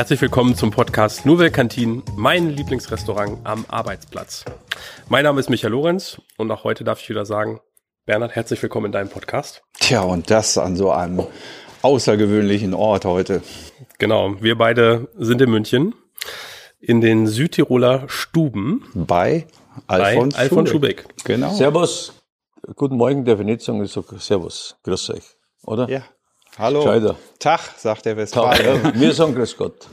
Herzlich willkommen zum Podcast Nouvelle Cantin, mein Lieblingsrestaurant am Arbeitsplatz. Mein Name ist Michael Lorenz und auch heute darf ich wieder sagen, Bernhard, herzlich willkommen in deinem Podcast. Tja, und das an so einem außergewöhnlichen Ort heute. Genau, wir beide sind in München in den Südtiroler Stuben bei Alfons, bei Alfons Schubeck. Schubeck. Genau. Servus, guten Morgen, nicht sagen, ich sage Servus, grüß euch, oder? Ja. Hallo. Scheider. Tag, sagt der Westfalen. Wir sagen Grüß Gott.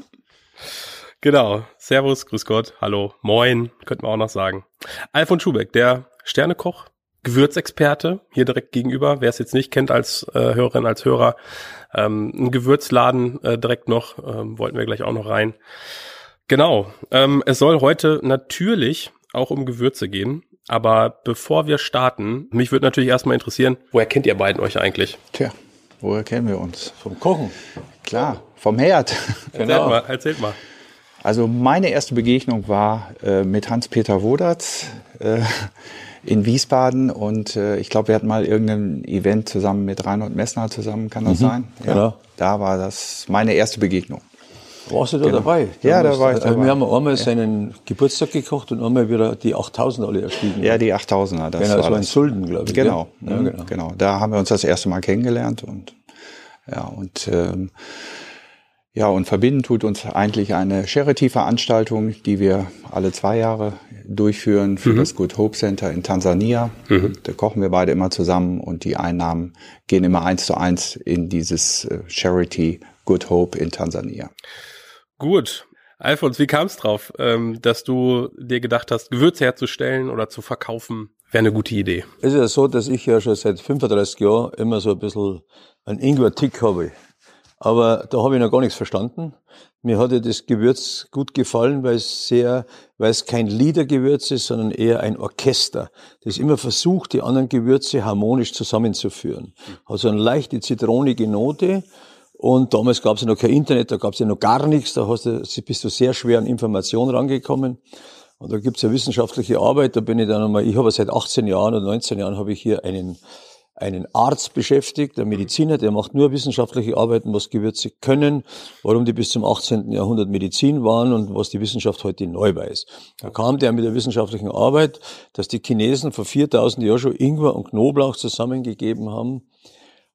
Genau. Servus, Grüß Gott, Hallo, Moin, könnten wir auch noch sagen. Alfons Schubeck, der Sternekoch, Gewürzexperte, hier direkt gegenüber. Wer es jetzt nicht kennt als äh, Hörerin, als Hörer, ähm, ein Gewürzladen äh, direkt noch, ähm, wollten wir gleich auch noch rein. Genau. Ähm, es soll heute natürlich auch um Gewürze gehen. Aber bevor wir starten, mich würde natürlich erstmal interessieren, woher kennt ihr beiden euch eigentlich? Tja, woher kennen wir uns? Vom Kochen. Klar, vom Herd. Erzählt genau. mal, erzählt mal. Also meine erste Begegnung war äh, mit Hans-Peter Wodatz äh, in Wiesbaden und äh, ich glaube, wir hatten mal irgendein Event zusammen mit Reinhold Messner zusammen, kann das mhm, sein? Ja, genau. Da war das meine erste Begegnung. Warst du da genau. dabei? Da ja, da war ich dabei. Wir haben einmal ja. seinen Geburtstag gekocht und einmal wieder die 8000 alle erstiegen. Ja, die 8000er. Das genau, war das war in Sulden, glaube ich. Genau, ja, mhm, genau. genau. Da haben wir uns das erste Mal kennengelernt und ja, und ähm, ja, und verbinden tut uns eigentlich eine Charity-Veranstaltung, die wir alle zwei Jahre durchführen für mhm. das Good Hope Center in Tansania. Mhm. Da kochen wir beide immer zusammen und die Einnahmen gehen immer eins zu eins in dieses äh, Charity Good Hope in Tansania. Gut. Alfons, wie kam es drauf, ähm, dass du dir gedacht hast, Gewürze herzustellen oder zu verkaufen, wäre eine gute Idee? Es ist ja so, dass ich ja schon seit 35 Jahren immer so ein bisschen einen Ingwer-Tick habe. Aber da habe ich noch gar nichts verstanden. Mir hat ja das Gewürz gut gefallen, weil es sehr, weil es kein Liedergewürz ist, sondern eher ein Orchester, das immer versucht, die anderen Gewürze harmonisch zusammenzuführen. Also eine leichte zitronige Note. Und damals gab es ja noch kein Internet, da gab es ja noch gar nichts, da hast du, bist du sehr schwer an Informationen rangekommen. Und da gibt's ja wissenschaftliche Arbeit, da bin ich dann einmal, ich habe seit 18 Jahren oder 19 Jahren habe ich hier einen einen Arzt beschäftigt, der Mediziner, der macht nur wissenschaftliche Arbeiten, was Gewürze können, warum die bis zum 18. Jahrhundert Medizin waren und was die Wissenschaft heute neu weiß. Da kam der mit der wissenschaftlichen Arbeit, dass die Chinesen vor 4000 Jahren schon Ingwer und Knoblauch zusammengegeben haben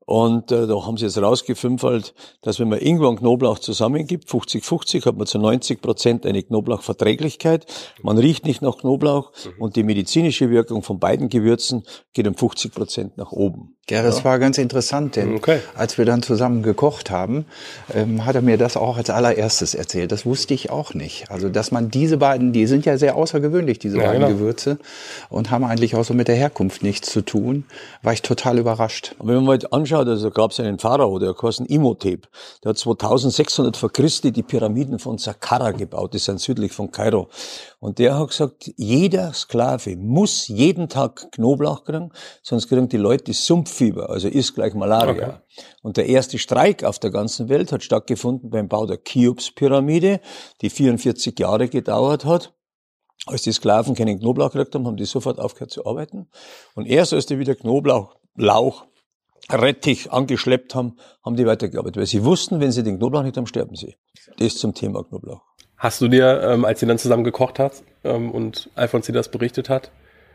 und äh, da haben sie jetzt rausgefünfelt, dass wenn man Ingwer und Knoblauch zusammengibt, 50-50, hat man zu 90 Prozent eine Knoblauchverträglichkeit. Man riecht nicht nach Knoblauch mhm. und die medizinische Wirkung von beiden Gewürzen geht um 50 Prozent nach oben. Ja, das ja. war ganz interessant, denn okay. als wir dann zusammen gekocht haben, ähm, hat er mir das auch als allererstes erzählt. Das wusste ich auch nicht. Also, dass man diese beiden, die sind ja sehr außergewöhnlich, diese ja, beiden genau. Gewürze, und haben eigentlich auch so mit der Herkunft nichts zu tun, war ich total überrascht. Und wenn man mal anschaut, also gab es einen Pharao, der heißt Imhotep, der hat 2600 vor Christi die Pyramiden von Saqqara gebaut, die sind südlich von Kairo. Und der hat gesagt, jeder Sklave muss jeden Tag Knoblauch kriegen, sonst kriegen die Leute die Sumpffieber, also ist gleich Malaria. Okay. Und der erste Streik auf der ganzen Welt hat stattgefunden beim Bau der Cheops-Pyramide, die 44 Jahre gedauert hat. Als die Sklaven keinen Knoblauch gekriegt haben, haben die sofort aufgehört zu arbeiten. Und erst als die wieder Knoblauch, Lauch, Rettich angeschleppt haben, haben die weitergearbeitet. Weil sie wussten, wenn sie den Knoblauch nicht haben, sterben sie. Das zum Thema Knoblauch. Hast du dir, ähm, als ihr dann zusammen gekocht habt ähm, und Alfons dir das berichtet hat,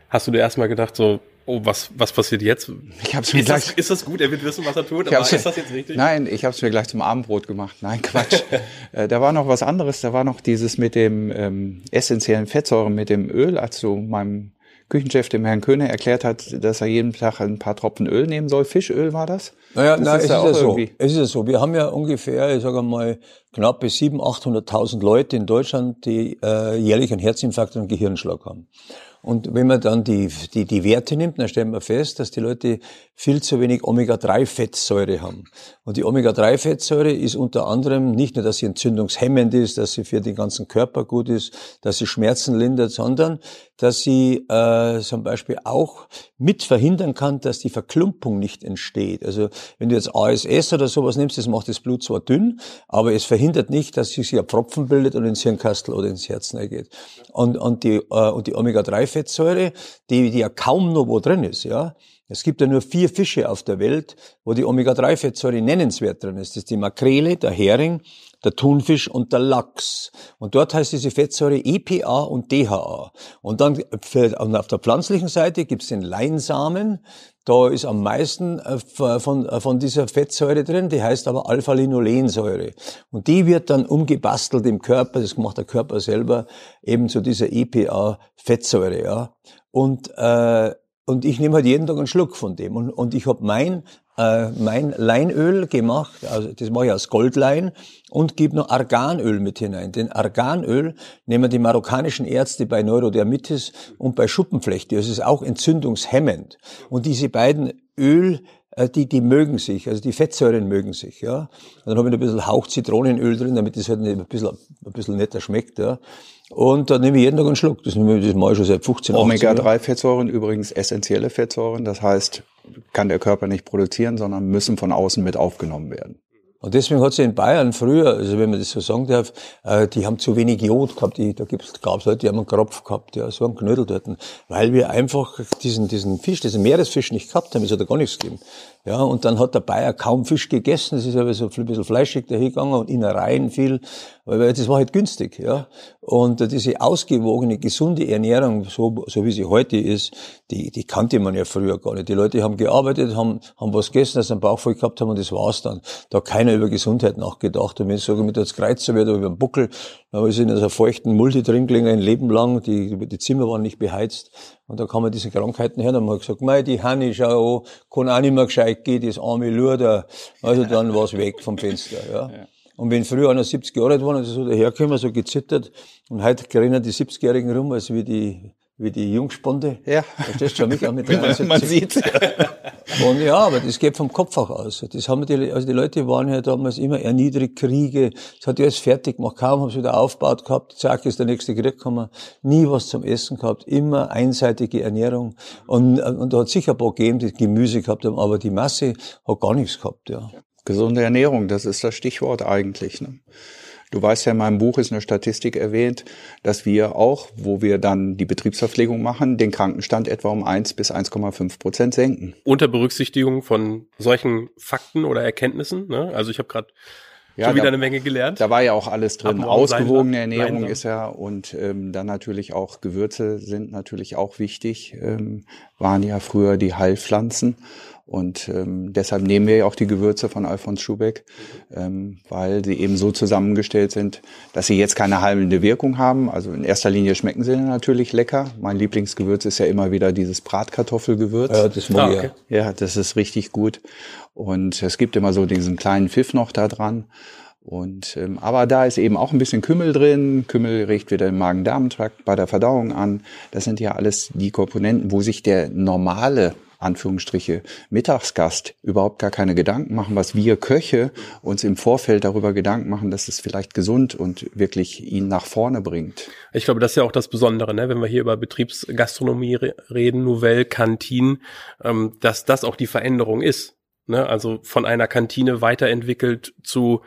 hast du dir erstmal gedacht, so, oh, was, was passiert jetzt? Ich hab's mir ist, gleich, das, ist das gut? Er wird wissen, was er tut, aber ist das jetzt richtig? Nein, ich habe es mir gleich zum Abendbrot gemacht. Nein, Quatsch. äh, da war noch was anderes. Da war noch dieses mit dem ähm, essentiellen Fettsäuren, mit dem Öl, als du meinem Küchenchef dem Herrn Köhne erklärt hat, dass er jeden Tag ein paar Tropfen Öl nehmen soll. Fischöl war das? Naja, das nein, ist es, ist ja so. es ist ja so. Wir haben ja ungefähr, ich sage mal, knappe 700.000, 800.000 Leute in Deutschland, die äh, jährlich einen Herzinfarkt und einen Gehirnschlag haben. Und wenn man dann die, die, die Werte nimmt, dann stellen wir fest, dass die Leute viel zu wenig Omega-3-Fettsäure haben. Und die Omega-3-Fettsäure ist unter anderem nicht nur, dass sie entzündungshemmend ist, dass sie für den ganzen Körper gut ist, dass sie Schmerzen lindert, sondern dass sie äh, zum Beispiel auch mit verhindern kann, dass die Verklumpung nicht entsteht. Also wenn du jetzt ASS oder sowas nimmst, das macht das Blut zwar dünn, aber es verhindert nicht, dass sich ein Pfropfen bildet und ins Hirnkastel oder ins Herz geht. Und, und die, äh, und die Omega-3-Fettsäure, die, die ja kaum noch wo drin ist, ja, es gibt ja nur vier Fische auf der Welt, wo die Omega-3-Fettsäure nennenswert drin ist. Das ist die Makrele, der Hering, der Thunfisch und der Lachs. Und dort heißt diese Fettsäure EPA und DHA. Und dann und auf der pflanzlichen Seite gibt's den Leinsamen. Da ist am meisten äh, von, äh, von dieser Fettsäure drin, die heißt aber Alpha-Linolensäure. Und die wird dann umgebastelt im Körper, das macht der Körper selber, eben zu dieser EPA-Fettsäure. Ja. Und, äh, und ich nehme halt jeden Tag einen Schluck von dem. Und, und ich habe mein äh, mein Leinöl gemacht, also das mache ich aus Goldlein und gebe noch Arganöl mit hinein. Denn Arganöl nehmen die marokkanischen Ärzte bei Neurodermitis und bei Schuppenflechte. Das ist auch entzündungshemmend. Und diese beiden Öl die, die mögen sich, also die Fettsäuren mögen sich, ja. Und dann habe ich ein bisschen Hauch Zitronenöl drin, damit es halt ein bisschen, ein bisschen netter schmeckt, ja. Und dann nehme ich jeden Tag einen Schluck. Das, nehme ich, das mache ich schon seit 15 Jahren. Omega-3-Fettsäuren übrigens essentielle Fettsäuren. Das heißt, kann der Körper nicht produzieren, sondern müssen von außen mit aufgenommen werden. Und deswegen hat sie in Bayern früher, also wenn man das so sagen darf, äh, die haben zu wenig Jod gehabt. Die, da gibt's, gab's Leute, die haben einen Kropf gehabt, ja, so einen Knödel dort. Weil wir einfach diesen, diesen Fisch, diesen Meeresfisch nicht gehabt haben. Es hat da gar nichts gegeben. Ja, und dann hat der Bayer kaum Fisch gegessen. Es ist aber so ein bisschen fleischig dahingegangen und Innereien viel. Weil das war halt günstig, ja. Und diese ausgewogene, gesunde Ernährung, so, so wie sie heute ist, die, die kannte man ja früher gar nicht. Die Leute haben gearbeitet, haben, haben was gegessen, dass sie einen Bauch voll gehabt haben und das war's dann. Da hat keiner über Gesundheit nachgedacht. Und wenn ich sage, mit das Kreuzer wird über den Buckel, dann ich in einer feuchten Multi drin gelegen, ein Leben lang. Die, die Zimmer waren nicht beheizt. Und da kann man diese Krankheiten her. Dann haben wir gesagt, mei, die Hanni, schau an, kann auch nicht mehr gescheit gehen, das arme Luder. Also dann war's weg vom Fenster, ja. Und wenn früher einer 70 Jahre alt war und so daherkommen, so gezittert, und heute rennen die 70-Jährigen rum, als wie die, wie die Jungsponde. Ja. Verstehst du, mich auch mit 73. Man sieht. Und ja, aber das geht vom Kopf auch aus. Das haben die, also die Leute waren ja damals immer erniedrigt, Kriege. Das hat ja alles fertig gemacht. Kaum haben sie wieder aufgebaut gehabt. Zack, ist der nächste Krieg gekommen. Nie was zum Essen gehabt. Immer einseitige Ernährung. Und, und da hat sicher ein paar gegeben, die Gemüse gehabt haben, aber die Masse hat gar nichts gehabt, ja. Gesunde Ernährung, das ist das Stichwort eigentlich. Ne? Du weißt ja, in meinem Buch ist eine Statistik erwähnt, dass wir auch, wo wir dann die Betriebsverpflegung machen, den Krankenstand etwa um 1 bis 1,5 Prozent senken. Unter Berücksichtigung von solchen Fakten oder Erkenntnissen. Ne? Also ich habe gerade ja, schon wieder da, eine Menge gelernt. Da war ja auch alles drin. Ausgewogene Ernährung ist ja und ähm, dann natürlich auch Gewürze sind natürlich auch wichtig. Ähm, waren ja früher die Heilpflanzen und ähm, deshalb nehmen wir ja auch die Gewürze von Alfons Schubeck, ähm, weil sie eben so zusammengestellt sind, dass sie jetzt keine heilende Wirkung haben. Also in erster Linie schmecken sie natürlich lecker. Mein Lieblingsgewürz ist ja immer wieder dieses Bratkartoffelgewürz. Ja, das mag ah, okay. ja, das ist richtig gut. Und es gibt immer so diesen kleinen Pfiff noch da dran. Und ähm, aber da ist eben auch ein bisschen Kümmel drin. Kümmel regt wieder den Magen-Darm-Trakt bei der Verdauung an. Das sind ja alles die Komponenten, wo sich der normale Anführungsstriche Mittagsgast überhaupt gar keine Gedanken machen, was wir Köche uns im Vorfeld darüber Gedanken machen, dass es vielleicht gesund und wirklich ihn nach vorne bringt. Ich glaube, das ist ja auch das Besondere, ne? wenn wir hier über Betriebsgastronomie reden, Nouvelle, Kantine, ähm, dass das auch die Veränderung ist. Ne? Also von einer Kantine weiterentwickelt zu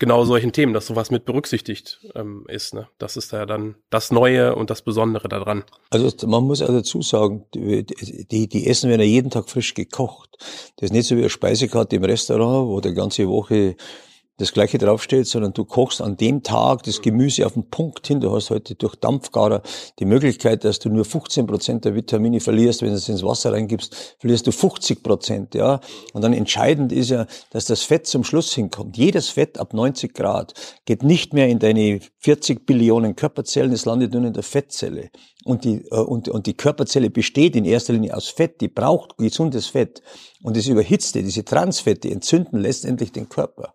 genau solchen Themen, dass sowas mit berücksichtigt ähm, ist. Ne? Das ist ja dann das Neue und das Besondere daran. Also man muss auch dazu sagen, die, die, die Essen werden ja jeden Tag frisch gekocht. Das ist nicht so wie eine Speisekarte im Restaurant, wo der ganze Woche das Gleiche draufsteht, sondern du kochst an dem Tag das Gemüse auf den Punkt hin. Du hast heute durch Dampfgarer die Möglichkeit, dass du nur 15 Prozent der Vitamine verlierst. Wenn du es ins Wasser reingibst, verlierst du 50 Prozent, ja. Und dann entscheidend ist ja, dass das Fett zum Schluss hinkommt. Jedes Fett ab 90 Grad geht nicht mehr in deine 40 Billionen Körperzellen, es landet nur in der Fettzelle. Und die, äh, und, und die Körperzelle besteht in erster Linie aus Fett, die braucht gesundes Fett. Und das Überhitzte, diese Transfette entzünden letztendlich den Körper.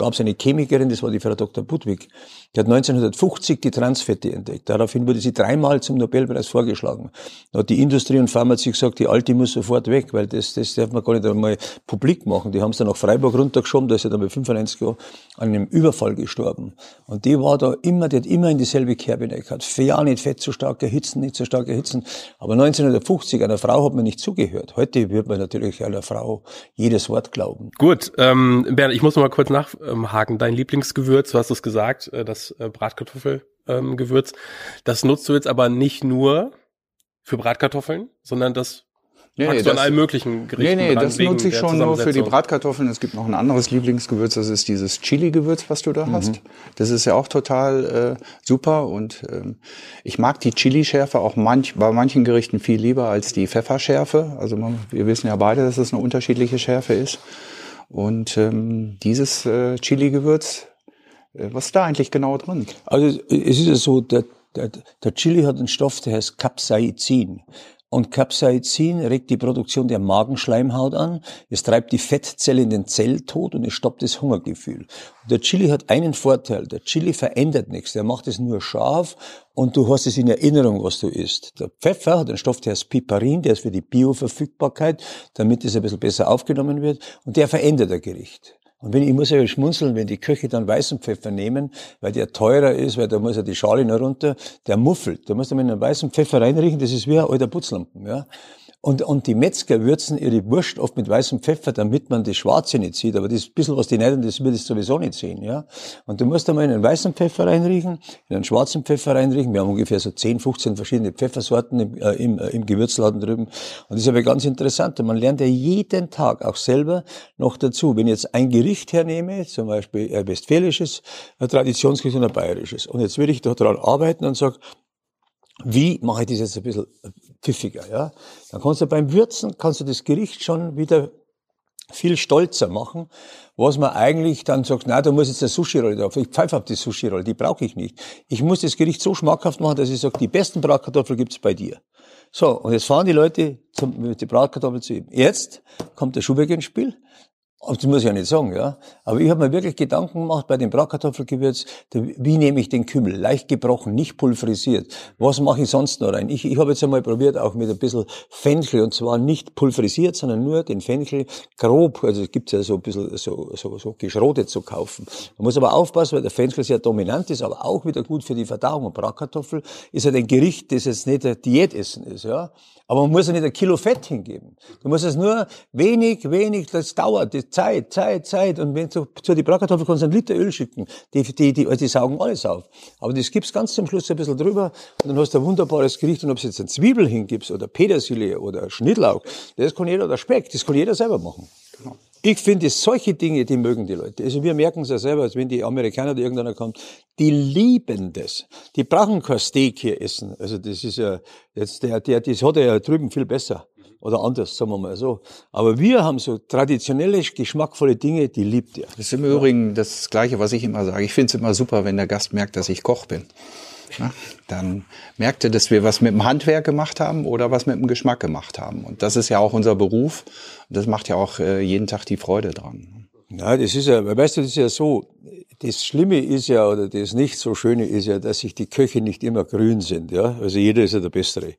gab es eine Chemikerin, das war die Frau Dr. Budwig, die hat 1950 die Transfette entdeckt. Daraufhin wurde sie dreimal zum Nobelpreis vorgeschlagen. Da hat die Industrie und Pharmazie gesagt, die alte muss sofort weg, weil das, das darf man gar nicht einmal publik machen. Die haben es dann nach Freiburg runtergeschoben, da ist sie dann bei 95 Jahren an einem Überfall gestorben. Und die war da immer, die hat immer in dieselbe Kerbe gehabt. Ja, nicht fett zu stark erhitzen, nicht zu stark erhitzen. Aber 1950, einer Frau hat man nicht zugehört. Heute wird man natürlich einer Frau jedes Wort glauben. Gut, ähm, Bernd, ich muss noch mal kurz nachhaken. Dein Lieblingsgewürz, du hast es gesagt, äh, das das äh, Bratkartoffelgewürz. Ähm, das nutzt du jetzt aber nicht nur für Bratkartoffeln, sondern das Nee, nee, du an allen möglichen Gerichten Nee, nee, das nutze ich schon nur für die Bratkartoffeln. Es gibt noch ein anderes Lieblingsgewürz, das ist dieses Chili-Gewürz, was du da mhm. hast. Das ist ja auch total äh, super und ähm, ich mag die Chili-Schärfe auch manch, bei manchen Gerichten viel lieber als die Pfefferschärfe. Also man, wir wissen ja beide, dass es eine unterschiedliche Schärfe ist. Und ähm, dieses äh, Chili-Gewürz, äh, was ist da eigentlich genau drin? Also es ist ja so, der, der, der Chili hat einen Stoff, der heißt Capsaicin. Und Capsaicin regt die Produktion der Magenschleimhaut an, es treibt die Fettzelle in den Zelltod und es stoppt das Hungergefühl. Und der Chili hat einen Vorteil, der Chili verändert nichts, der macht es nur scharf und du hast es in Erinnerung, was du isst. Der Pfeffer hat einen Stoff, der heißt Piperin, der ist für die Bioverfügbarkeit, damit es ein bisschen besser aufgenommen wird und der verändert ein Gericht. Und wenn, ich muss ja schmunzeln, wenn die Köche dann weißen Pfeffer nehmen, weil der teurer ist, weil da muss ja die Schale noch runter, der muffelt. Da muss man mit einem weißen Pfeffer reinriechen, das ist wie ein alter Putzlampen, ja. Und, und die Metzger würzen ihre Wurst oft mit weißem Pfeffer, damit man das Schwarze nicht sieht. Aber das bisschen, was die neiden, das wird es sowieso nicht sehen, ja. Und du musst einmal in einen weißen Pfeffer reinriechen, in einen schwarzen Pfeffer reinriechen. Wir haben ungefähr so 10, 15 verschiedene Pfeffersorten im, äh, im, äh, im Gewürzladen drüben. Und das ist aber ganz interessant. Und man lernt ja jeden Tag auch selber noch dazu. Wenn ich jetzt ein Gericht hernehme, zum Beispiel ein westfälisches, ein Traditionsgericht und ein bayerisches. Und jetzt will ich daran arbeiten und sage, wie mache ich das jetzt ein bisschen pfiffiger, ja? Dann kannst du beim Würzen, kannst du das Gericht schon wieder viel stolzer machen, was man eigentlich dann sagt, na, da muss jetzt eine Sushi-Rolle drauf. Ich pfeife auf die Sushi-Rolle, die brauche ich nicht. Ich muss das Gericht so schmackhaft machen, dass ich sage, die besten Bratkartoffeln gibt's bei dir. So, und jetzt fahren die Leute zum, mit die Bratkartoffeln zu ihm. Jetzt kommt der Schuhbeck ins Spiel. Das muss ich ja nicht sagen, ja. Aber ich habe mir wirklich Gedanken gemacht bei dem Bratkartoffelgewürz, wie nehme ich den Kümmel? Leicht gebrochen, nicht pulverisiert. Was mache ich sonst noch rein? Ich, ich habe jetzt einmal probiert, auch mit ein bisschen Fenchel, und zwar nicht pulverisiert, sondern nur den Fenchel grob, also es gibt ja so ein bisschen so, so, so geschrotet zu kaufen. Man muss aber aufpassen, weil der Fenchel sehr dominant ist, aber auch wieder gut für die Verdauung. Und Bratkartoffel ist ja halt ein Gericht, das jetzt nicht ein Diätessen ist, ja. Aber man muss ja nicht ein Kilo Fett hingeben. Du musst es nur wenig, wenig, das dauert, die Zeit, Zeit, Zeit. Und wenn du zu die Bratkartoffel kannst einen Liter Öl schicken. Die, die, die, also die saugen alles auf. Aber das gibst ganz zum Schluss ein bisschen drüber und dann hast du ein wunderbares Gericht. Und ob du jetzt eine Zwiebel hingibst oder Petersilie oder Schnittlauch, das kann jeder, oder Speck, das kann jeder selber machen. Genau. Ich finde, solche Dinge, die mögen die Leute. Also wir merken es ja selber, als wenn die Amerikaner oder irgendeiner kommt, die lieben das. Die brauchen kein Steak hier essen. Also das ist ja, jetzt der, der, das hat er ja drüben viel besser. Oder anders, sagen wir mal so. Aber wir haben so traditionelle, geschmackvolle Dinge, die liebt er. Das ist im Übrigen das Gleiche, was ich immer sage. Ich finde es immer super, wenn der Gast merkt, dass ich Koch bin. Na, dann merkt er, dass wir was mit dem Handwerk gemacht haben oder was mit dem Geschmack gemacht haben. Und das ist ja auch unser Beruf. Und das macht ja auch äh, jeden Tag die Freude dran. Ja, das ist ja, weißt du, das ist ja so. Das Schlimme ist ja, oder das nicht so Schöne ist ja, dass sich die Köche nicht immer grün sind, ja. Also jeder ist ja der Bessere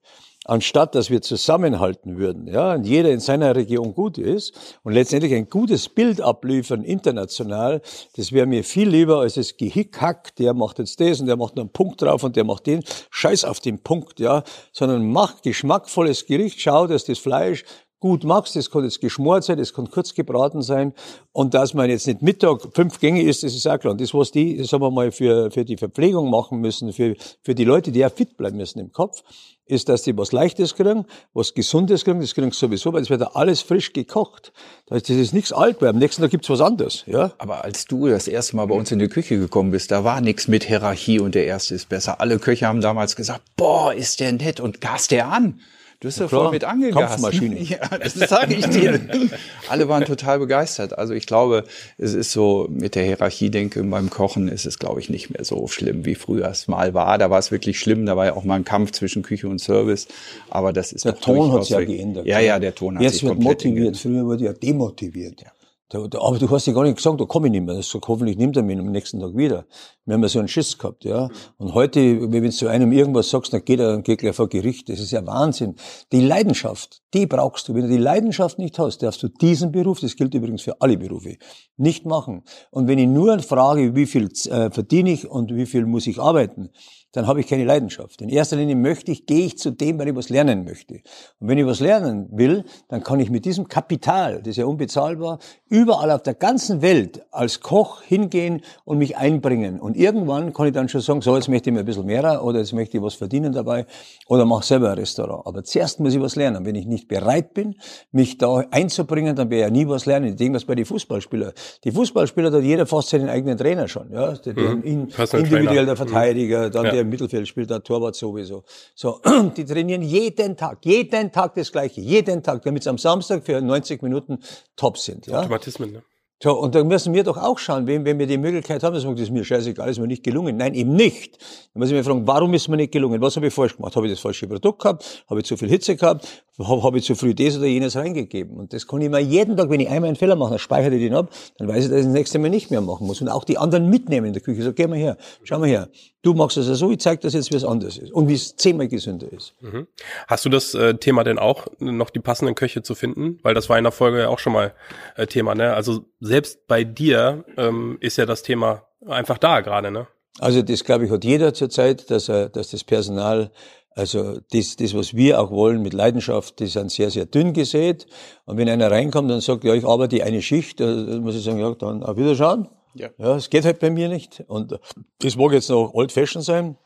anstatt dass wir zusammenhalten würden, ja, und jeder in seiner Region gut ist und letztendlich ein gutes Bild abliefern international, das wäre mir viel lieber als das Gehickhack, der macht jetzt das und der macht noch einen Punkt drauf und der macht den, scheiß auf den Punkt, ja, sondern mach geschmackvolles Gericht, schau, dass das Fleisch gut magst, das kann jetzt geschmort sein, das kann kurz gebraten sein und dass man jetzt nicht Mittag fünf Gänge isst, das ist auch klar. Und das, was die, sagen wir mal, für, für die Verpflegung machen müssen, für, für die Leute, die ja fit bleiben müssen im Kopf, ist, dass die was Leichtes kriegen, was Gesundes kriegen, das kriegen sie sowieso, weil es wird ja alles frisch gekocht. Das ist nichts alt, weil am nächsten Tag gibt's was anderes. Ja? Aber als du das erste Mal bei uns in die Küche gekommen bist, da war nichts mit Hierarchie und der Erste ist besser. Alle Köche haben damals gesagt, boah, ist der nett und gast der an. Du hast ja voll mit angegast. Kampfmaschine. Ja, das sage ich dir. Alle waren total begeistert. Also ich glaube, es ist so mit der Hierarchie-Denke beim Kochen ist es, glaube ich, nicht mehr so schlimm, wie früher es mal war. Da war es wirklich schlimm. Da war ja auch mal ein Kampf zwischen Küche und Service. Aber das ist der Ton hat sich ja geändert. Ja, ja, der Ton hat Jetzt sich wird motiviert. Geändert. Früher wurde ja demotiviert. Ja. Aber du hast ja gar nicht gesagt, da komme ich nicht mehr. Das sagt, hoffentlich nimmt er mich am nächsten Tag wieder. Wir haben ja so einen Schiss gehabt, ja. Und heute, wenn du zu einem irgendwas sagst, dann geht er, dann geht gleich vor Gericht. Das ist ja Wahnsinn. Die Leidenschaft, die brauchst du. Wenn du die Leidenschaft nicht hast, darfst du diesen Beruf, das gilt übrigens für alle Berufe, nicht machen. Und wenn ich nur frage, wie viel äh, verdiene ich und wie viel muss ich arbeiten, dann habe ich keine Leidenschaft. In erster Linie möchte ich, gehe ich zu dem, weil ich was lernen möchte. Und wenn ich was lernen will, dann kann ich mit diesem Kapital, das ist ja unbezahlbar, überall auf der ganzen Welt als Koch hingehen und mich einbringen. Und irgendwann kann ich dann schon sagen, so, jetzt möchte ich mir ein bisschen mehr oder jetzt möchte ich was verdienen dabei oder mache selber ein Restaurant. Aber zuerst muss ich was lernen. Wenn ich nicht bereit bin, mich da einzubringen, dann werde ich ja nie was lernen. Ich denke, was bei den Fußballspielern. Die Fußballspieler, da hat jeder fast seinen eigenen Trainer schon. Ja? Der, mhm. in, individuell der Verteidiger, dann ja. der im Mittelfeld spielt, der Torwart sowieso. So, die trainieren jeden Tag, jeden Tag das Gleiche, jeden Tag, damit sie am Samstag für 90 Minuten top sind. Ja? Automatismen, ne? So, und da müssen wir doch auch schauen, wenn, wenn wir die Möglichkeit haben, das ist mir scheißegal, ist mir nicht gelungen. Nein, eben nicht. Dann muss ich mir fragen, warum ist mir nicht gelungen? Was habe ich falsch gemacht? Habe ich das falsche Produkt gehabt? Habe ich zu viel Hitze gehabt? Habe, habe ich zu früh das oder jenes reingegeben? Und das kann ich mir jeden Tag, wenn ich einmal einen Fehler mache, dann speichere ich den ab, dann weiß ich, dass ich das nächste Mal nicht mehr machen muss. Und auch die anderen mitnehmen in der Küche. So, geh mal her, schau mal her. Du machst es ja so, ich zeig das jetzt, wie es anders ist. Und wie es zehnmal gesünder ist. Mhm. Hast du das äh, Thema denn auch, noch die passenden Köche zu finden? Weil das war in der Folge ja auch schon mal äh, Thema, ne? Also selbst bei dir ähm, ist ja das Thema einfach da gerade, ne? Also das, glaube ich, hat jeder zurzeit, dass, er, dass das Personal, also das, das, was wir auch wollen mit Leidenschaft, die sind sehr, sehr dünn gesät. Und wenn einer reinkommt und sagt, ja, ich arbeite eine Schicht, dann muss ich sagen, ja, dann auf Wiederschauen. Ja. ja, es geht halt bei mir nicht. Und das mag jetzt noch old fashion sein.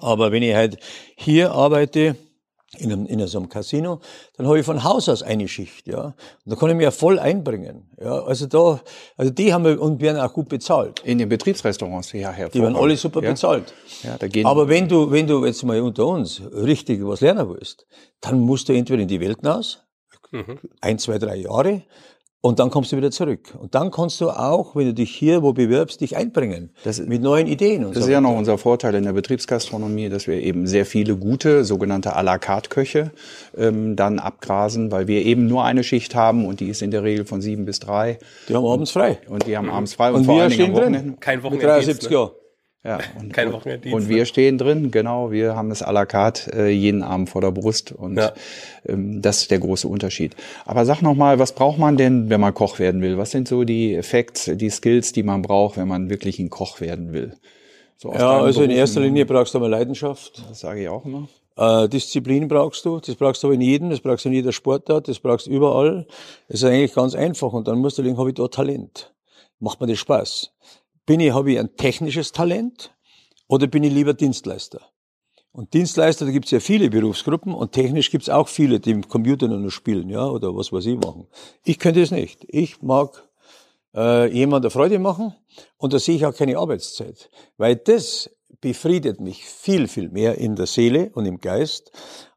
Aber wenn ich halt hier arbeite, in einem, in so einem Casino, dann habe ich von Haus aus eine Schicht, ja. Und da kann ich mich ja voll einbringen, ja. Also da, also die haben wir und werden auch gut bezahlt. In den Betriebsrestaurants, ja, Herr Die werden alle super ja. bezahlt. Ja, da gehen Aber wenn du, wenn du jetzt mal unter uns richtig was lernen willst, dann musst du entweder in die Welt hinaus, mhm. ein, zwei, drei Jahre, und dann kommst du wieder zurück. Und dann kannst du auch, wenn du dich hier wo bewirbst, dich einbringen. Das, mit neuen Ideen. Und das so. ist ja noch unser Vorteil in der Betriebsgastronomie, dass wir eben sehr viele gute, sogenannte à la carte Köche ähm, dann abgrasen, weil wir eben nur eine Schicht haben und die ist in der Regel von sieben bis drei. Die haben abends frei. Und die haben abends frei. Und, und vor wir allen Dingen am Wochenende. Kein Wochenende. Mit 73 ne? Jahren. Ja, und, Kein Wochenenddienst. Und wir stehen drin, genau, wir haben das à la carte äh, jeden Abend vor der Brust und ja. ähm, das ist der große Unterschied. Aber sag noch mal, was braucht man denn, wenn man Koch werden will? Was sind so die Effekte, die Skills, die man braucht, wenn man wirklich ein Koch werden will? So ja, also in erster Linie brauchst du mal Leidenschaft. Das sage ich auch immer. Äh, Disziplin brauchst du, das brauchst du aber in jedem, das brauchst du in jeder Sportart, das brauchst du überall. Das ist eigentlich ganz einfach und dann musst du denken, habe ich da Talent? Macht mir das Spaß? Bin ich, habe ich ein technisches Talent oder bin ich lieber Dienstleister? Und Dienstleister, da gibt es ja viele Berufsgruppen und technisch gibt es auch viele, die im Computer nur spielen, ja, oder was weiß ich machen. Ich könnte es nicht. Ich mag äh, jemand eine Freude machen und da sehe ich auch keine Arbeitszeit. Weil das befriedet mich viel, viel mehr in der Seele und im Geist,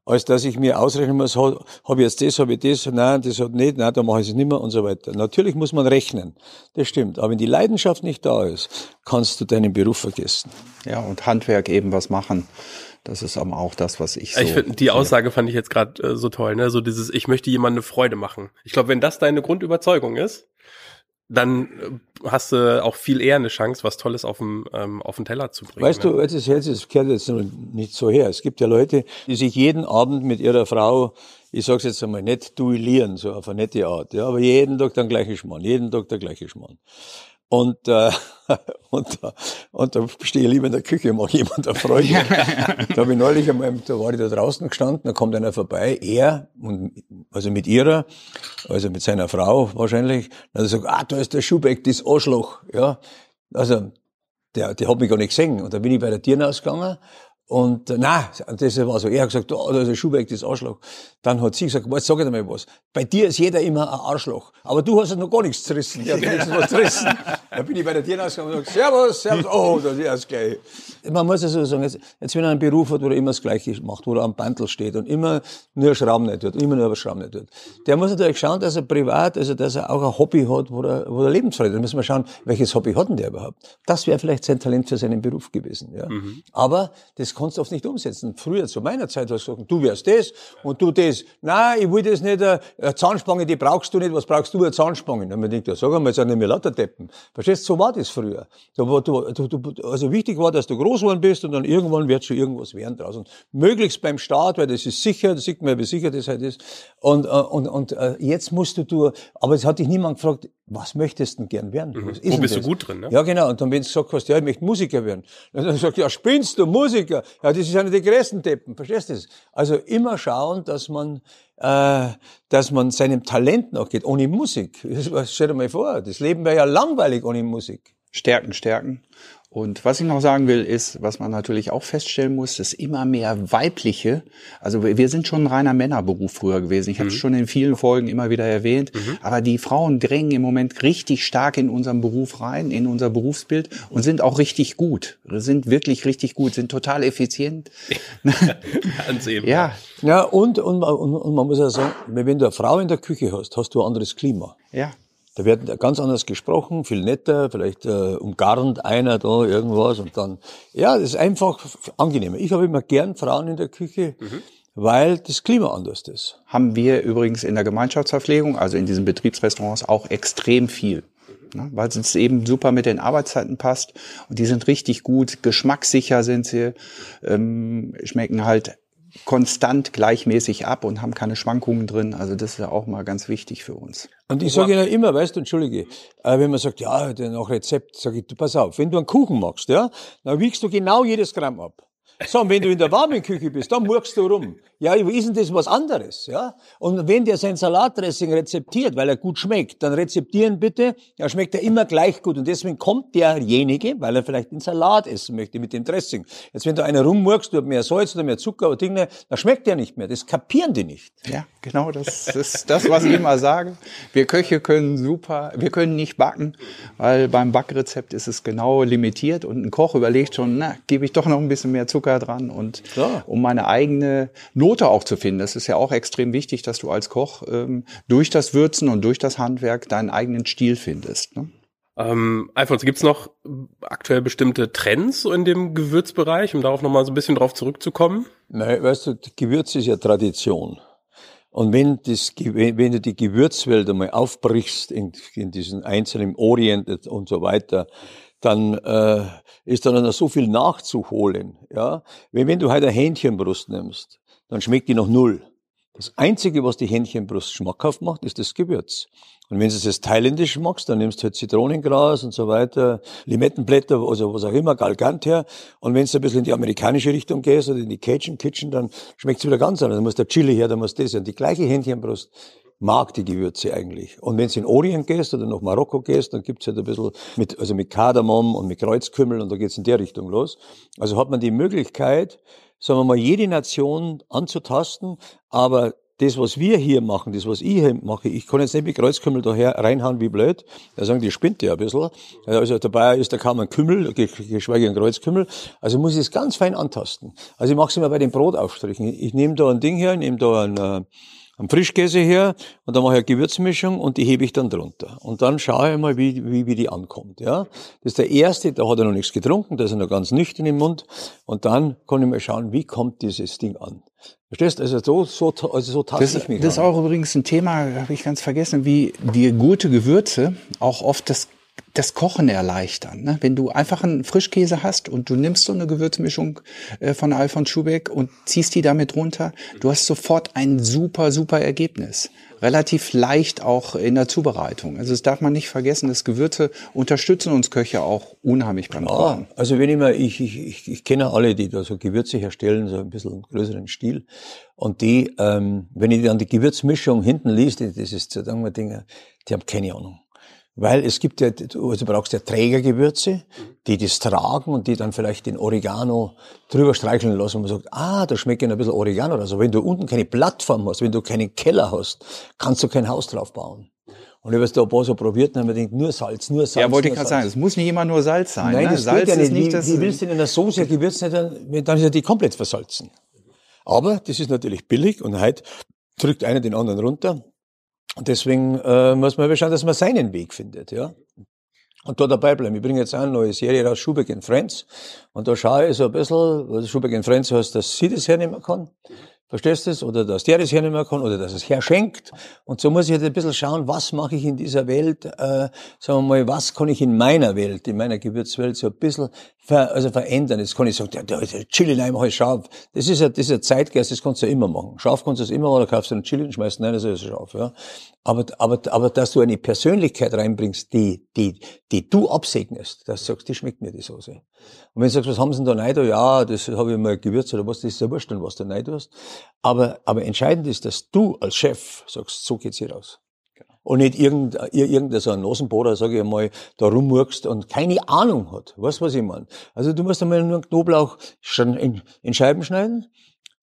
als dass ich mir ausrechnen muss, habe ich jetzt das, habe ich das, nein, das hat nicht, nein, da mache ich es nicht mehr und so weiter. Natürlich muss man rechnen, das stimmt. Aber wenn die Leidenschaft nicht da ist, kannst du deinen Beruf vergessen. Ja, und Handwerk eben was machen. Das ist aber auch das, was ich so. Ich finde, die Aussage fand ich jetzt gerade äh, so toll, ne? So dieses, ich möchte jemandem eine Freude machen. Ich glaube, wenn das deine Grundüberzeugung ist, dann äh, hast du auch viel eher eine Chance, was Tolles auf dem, ähm, auf den Teller zu bringen. Weißt ne? du, jetzt ist jetzt, es kehrt jetzt nicht so her. Es gibt ja Leute, die sich jeden Abend mit ihrer Frau, ich sag's jetzt einmal, nicht duellieren, so auf eine nette Art, ja, aber jeden Tag der gleiche Schmarrn, jeden Tag der gleiche Schmarrn. Und, äh, und, und da stehe ich lieber in der Küche, mache jemand eine Freude. da habe ich neulich einmal, da war ich da draußen gestanden, da kommt einer vorbei, er, und, also mit ihrer, also mit seiner Frau wahrscheinlich, dann sagt, ah, da ist der Schubeck, das Arschloch, ja. Also, der, der hat mich gar nicht gesehen. Und da bin ich bei der Tiernaus gegangen und äh, na, das war so. Er hat gesagt, oh, ein Schuhwerk, das Arschloch. Dann hat sie gesagt, jetzt sag ich dir mal was. Bei dir ist jeder immer ein Arschloch. Aber du hast noch gar nichts zerrissen. Ich habe wenigstens was zerrissen. Dann bin ich bei der Tiernaus gegangen und gesagt, Servus, Servus. Oh, das ist das. Man muss ja so sagen, jetzt, jetzt wenn er einen Beruf hat, wo er immer das Gleiche macht, wo er am Bandel steht und immer nur Schrauben nicht tut, immer nur Schrauben nicht tut. Der muss natürlich schauen, dass er privat, also dass er auch ein Hobby hat, wo er, wo er Lebensfreude hat. Da müssen wir schauen, welches Hobby hat denn der überhaupt? Das wäre vielleicht sein Talent für seinen Beruf gewesen. Ja. Mhm. Aber das kannst du oft nicht umsetzen. Früher, zu meiner Zeit, hast du gesagt, du wärst das und du das. Nein, ich will das nicht, äh, eine Zahnspange, die brauchst du nicht, was brauchst du, eine Zahnspange? Und man denkt, ja, sag einmal, sind nicht mehr lauter Deppen. Verstehst du, so war das früher. Du, du, du, also wichtig war, dass du groß geworden bist und dann irgendwann wird schon irgendwas werden draußen. Möglichst beim Start, weil das ist sicher, das sieht man, wie sicher das halt ist. Und, äh, und, und äh, jetzt musst du, du, aber es hat dich niemand gefragt, was möchtest du denn gern werden? Mhm. Wo bist das? du gut drin, ne? Ja, genau. Und dann, wenn du gesagt hast, ja, ich möchte Musiker werden, dann hast du ja, spinnst du, Musiker? Ja, das ist einer der größten Deppen. Verstehst du das? Also immer schauen, dass man, äh, dass man seinem Talent nachgeht, ohne Musik. Das, stell dir mal vor, das Leben wäre ja langweilig ohne Musik. Stärken, stärken. Und was ich noch sagen will, ist, was man natürlich auch feststellen muss, dass immer mehr weibliche, also wir sind schon ein reiner Männerberuf früher gewesen. Ich habe es schon in vielen Folgen immer wieder erwähnt. Aber die Frauen drängen im Moment richtig stark in unseren Beruf rein, in unser Berufsbild und sind auch richtig gut. Sind wirklich richtig gut, sind total effizient. Ganz eben. Ja, Ja, und, und, man- und, und man muss ja sagen, wenn du eine Frau in der Küche hast, hast du ein anderes Klima. ja. Da wird ganz anders gesprochen, viel netter, vielleicht äh, umgarnt einer da irgendwas und dann, ja, das ist einfach angenehmer. Ich habe immer gern Frauen in der Küche, weil das Klima anders ist. haben wir übrigens in der Gemeinschaftsverpflegung, also in diesen Betriebsrestaurants, auch extrem viel. Ne, weil es eben super mit den Arbeitszeiten passt. Und die sind richtig gut, geschmackssicher sind sie, ähm, schmecken halt konstant gleichmäßig ab und haben keine Schwankungen drin. Also das ist ja auch mal ganz wichtig für uns. Und ich sage Ihnen immer, weißt du, entschuldige, äh, wenn man sagt, ja, der nach Rezept, sage ich, du, pass auf, wenn du einen Kuchen machst, ja, dann wiegst du genau jedes Gramm ab. So, und wenn du in der warmen Küche bist, dann murkst du rum. Ja, ist denn das was anderes, ja? Und wenn der sein Salatdressing rezeptiert, weil er gut schmeckt, dann rezeptieren bitte, ja, schmeckt er immer gleich gut. Und deswegen kommt derjenige, weil er vielleicht den Salat essen möchte mit dem Dressing. Jetzt, wenn du einer rummurkst, du hast mehr Salz oder mehr Zucker oder Dinge, dann schmeckt der nicht mehr. Das kapieren die nicht. Ja, genau, das ist das, was ich immer sage. Wir Köche können super, wir können nicht backen, weil beim Backrezept ist es genau limitiert und ein Koch überlegt schon, na, gebe ich doch noch ein bisschen mehr Zucker dran und Klar. um meine eigene Note auch zu finden. Das ist ja auch extrem wichtig, dass du als Koch ähm, durch das Würzen und durch das Handwerk deinen eigenen Stil findest. Ne? Ähm, Alfons, gibt's noch aktuell bestimmte Trends so in dem Gewürzbereich, um darauf nochmal so ein bisschen drauf zurückzukommen? Nein, weißt du, Gewürz ist ja Tradition. Und wenn, das, wenn du die Gewürzwelt einmal aufbrichst in, in diesen einzelnen Orient und so weiter, dann äh, ist da noch so viel nachzuholen. Ja? Wenn, wenn du heute eine Hähnchenbrust nimmst, dann schmeckt die noch null. Das Einzige, was die Hähnchenbrust schmackhaft macht, ist das Gewürz. Und wenn du es jetzt thailändisch magst, dann nimmst du halt Zitronengras und so weiter, Limettenblätter, also was auch immer, Galgant her. Und wenn du ein bisschen in die amerikanische Richtung gehst oder in die Cajun Kitchen, dann schmeckt es wieder ganz anders. Dann muss der Chili her, dann muss das her. Und die gleiche Hähnchenbrust mag die Gewürze eigentlich. Und wenn du in Orient gehst oder nach Marokko gehst, dann gibt's halt ein bisschen mit, also mit Kardamom und mit Kreuzkümmel und da geht's in der Richtung los. Also hat man die Möglichkeit, sagen wir mal, jede Nation anzutasten, aber das, was wir hier machen, das, was ich hier mache, ich kann jetzt nicht mit Kreuzkümmel daher reinhauen wie blöd. Da sagen die, spinnt ja ein bisschen. Also dabei ist da kaum ein Kümmel, ge- geschweige ein Kreuzkümmel. Also muss ich es ganz fein antasten. Also ich mache es immer bei den Brotaufstrichen. Ich nehme da ein Ding her, nehme da ein, äh, einen Frischkäse her und dann mache ich eine Gewürzmischung und die hebe ich dann drunter. Und dann schaue ich mal, wie, wie, wie die ankommt. Ja, Das ist der erste, da hat er noch nichts getrunken, da ist er noch ganz nüchtern im Mund. Und dann kann ich mal schauen, wie kommt dieses Ding an. Verstehst du? Also so, so, also so taste Das, ich mich das ist auch übrigens ein Thema, habe ich ganz vergessen, wie die gute Gewürze auch oft das, das Kochen erleichtern. Ne? Wenn du einfach einen Frischkäse hast und du nimmst so eine Gewürzmischung äh, von Alfons Schubeck und ziehst die damit runter, du hast sofort ein super, super Ergebnis. Relativ leicht auch in der Zubereitung. Also das darf man nicht vergessen, dass Gewürze unterstützen uns Köche auch unheimlich beim Ah, Kochen. also wenn ich mal, ich, ich, ich, ich kenne alle, die da so Gewürze herstellen, so ein bisschen größeren Stil. Und die, ähm, wenn ich dann die Gewürzmischung hinten liest, das ist so sagen wir Dinge, die haben keine Ahnung. Weil es gibt ja, du also brauchst ja Trägergewürze, die das tragen und die dann vielleicht den Oregano drüber streicheln lassen und man sagt, ah, da schmeckt ja ein bisschen Oregano. Also wenn du unten keine Plattform hast, wenn du keinen Keller hast, kannst du kein Haus drauf bauen. Und ich habe es da ein paar so probiert und habe mir gedacht, nur Salz, nur Salz. Ja, wollte ich gerade sagen, es muss nicht immer nur Salz sein. Nein, ne? das Salz geht ja ist nicht. nicht wie, das. wie willst du in einer Soße Gewürz nicht, dann, dann ist ja die komplett versalzen. Aber das ist natürlich billig und heute drückt einer den anderen runter. Und deswegen äh, muss man schauen, dass man seinen Weg findet, ja. Und da dabei bleiben. Ich bringe jetzt eine neue Serie raus, Schubeck and Friends. Und da schaue ich so ein bisschen, weil Schubeck and Friends heißt, dass sie das hernehmen kann. Verstehst du das? Oder dass der das her nicht mehr kann oder dass es herschenkt. Und so muss ich halt ein bisschen schauen, was mache ich in dieser Welt, äh, sagen wir mal, was kann ich in meiner Welt, in meiner Gewürzwelt so ein bisschen ver, also verändern. Jetzt kann ich sagen, der, der, der Chili mach ich scharf. Das ist ja, das ist ja Zeitgeist, das kannst du ja immer machen. Scharf kannst du es immer da kaufst du einen Chili und schmeißt nein, das ist scharf, ja. Aber, aber, aber, dass du eine Persönlichkeit reinbringst, die, die, die du absegnest, dass du sagst, die schmeckt mir die Soße. Und wenn du sagst, was haben sie denn da rein? Ja, das habe ich mal gewürzt oder was, das ist ja wurscht, was du rein hast. Aber, aber entscheidend ist, dass du als Chef sagst, so geht's hier raus. Genau. Und nicht irgendein, irgendein so ein Nasenbohrer, sage ich mal, da rummurkst und keine Ahnung hat. Weißt was ich meine? Also du musst einmal nur einen Knoblauch in, in Scheiben schneiden,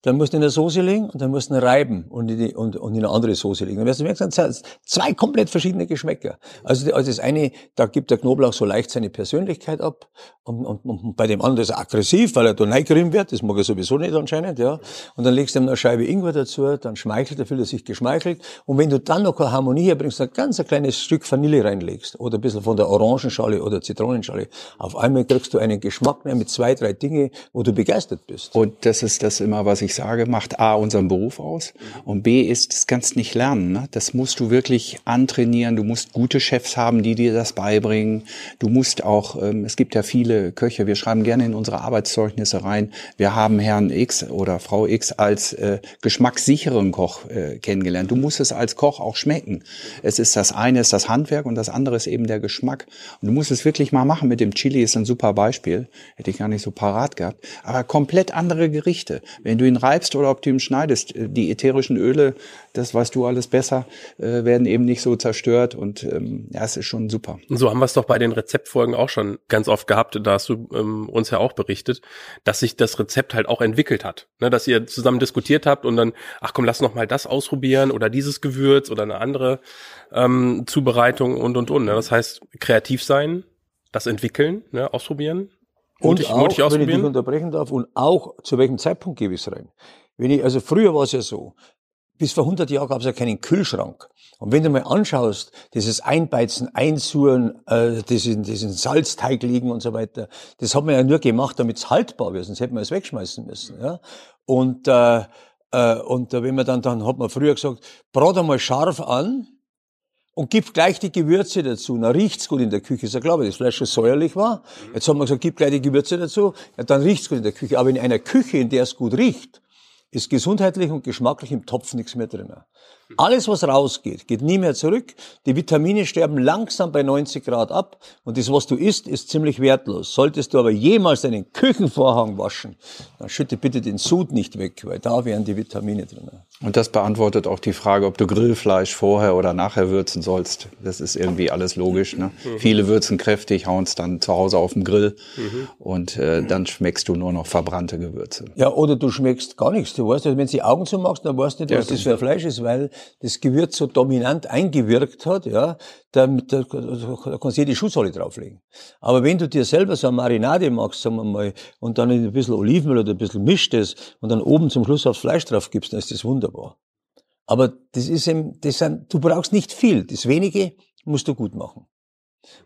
dann musst du in eine Soße legen und dann musst du ihn reiben und in, die, und, und in eine andere Soße legen. Dann wirst du merken, zwei komplett verschiedene Geschmäcker. Also, also das eine, da gibt der Knoblauch so leicht seine Persönlichkeit ab und, und, und bei dem anderen ist er aggressiv, weil er da neigrim wird, das mag er sowieso nicht anscheinend, ja. Und dann legst du ihm eine Scheibe Ingwer dazu, dann schmeichelt er, fühlt er sich geschmeichelt. Und wenn du dann noch eine Harmonie herbringst, ein ganz ein kleines Stück Vanille reinlegst oder ein bisschen von der Orangenschale oder Zitronenschale, auf einmal kriegst du einen Geschmack mehr mit zwei, drei Dinge, wo du begeistert bist. Und das ist das immer, was ich sage, macht A unseren Beruf aus und B ist, das kannst du nicht lernen. Ne? Das musst du wirklich antrainieren. Du musst gute Chefs haben, die dir das beibringen. Du musst auch, ähm, es gibt ja viele Köche, wir schreiben gerne in unsere Arbeitszeugnisse rein, wir haben Herrn X oder Frau X als äh, geschmackssicheren Koch äh, kennengelernt. Du musst es als Koch auch schmecken. Es ist das eine ist das Handwerk und das andere ist eben der Geschmack. Und du musst es wirklich mal machen mit dem Chili, ist ein super Beispiel. Hätte ich gar nicht so parat gehabt. Aber komplett andere Gerichte. Wenn du ihn reibst oder ob du ihn schneidest. Die ätherischen Öle, das weißt du alles besser, äh, werden eben nicht so zerstört und ähm, ja, es ist schon super. So haben wir es doch bei den Rezeptfolgen auch schon ganz oft gehabt. Da hast du ähm, uns ja auch berichtet, dass sich das Rezept halt auch entwickelt hat. Ne, dass ihr zusammen diskutiert habt und dann, ach komm, lass noch mal das ausprobieren oder dieses Gewürz oder eine andere ähm, Zubereitung und und und. Ne? Das heißt, kreativ sein, das entwickeln, ne, ausprobieren. Und mutig, auch, mutig wenn ich dich unterbrechen darf, und auch zu welchem Zeitpunkt gebe ich es rein. Wenn ich, also früher war es ja so, bis vor 100 Jahren gab es ja keinen Kühlschrank. Und wenn du mal anschaust, dieses Einbeizen, Einsuren, äh, diesen, diesen Salzteig liegen und so weiter, das hat man ja nur gemacht, damit es haltbar wird, sonst hätte man es wegschmeißen müssen. Ja? Und, äh, äh, und wenn man dann, dann hat man früher gesagt, brat einmal scharf an und gib gleich die Gewürze dazu. Na, riecht's gut in der Küche. Ist ja klar, weil das Fleisch schon säuerlich war. Jetzt haben wir gesagt, gib gleich die Gewürze dazu. Ja, dann riecht's gut in der Küche. Aber in einer Küche, in der es gut riecht, ist gesundheitlich und geschmacklich im Topf nichts mehr drin. Alles, was rausgeht, geht nie mehr zurück. Die Vitamine sterben langsam bei 90 Grad ab und das, was du isst, ist ziemlich wertlos. Solltest du aber jemals deinen Küchenvorhang waschen, dann schütte bitte den Sud nicht weg, weil da wären die Vitamine drin. Und das beantwortet auch die Frage, ob du Grillfleisch vorher oder nachher würzen sollst. Das ist irgendwie alles logisch. Ne? Mhm. Viele würzen kräftig, hauen es dann zu Hause auf dem Grill mhm. und äh, dann schmeckst du nur noch verbrannte Gewürze. Ja, oder du schmeckst gar nichts. Du weißt, wenn du die Augen zumachst, dann weißt du nicht, was ja, das für Fleisch ist, weil das Gewürz so dominant eingewirkt hat, ja, da, da, da kannst du jede Schuhsohle drauflegen. Aber wenn du dir selber so eine Marinade machst, sagen wir mal, und dann ein bisschen Olivenöl oder ein bisschen mischt es und dann oben zum Schluss aufs Fleisch drauf gibst, dann ist das wunderbar. Aber das ist eben, das sind, du brauchst nicht viel. Das wenige musst du gut machen.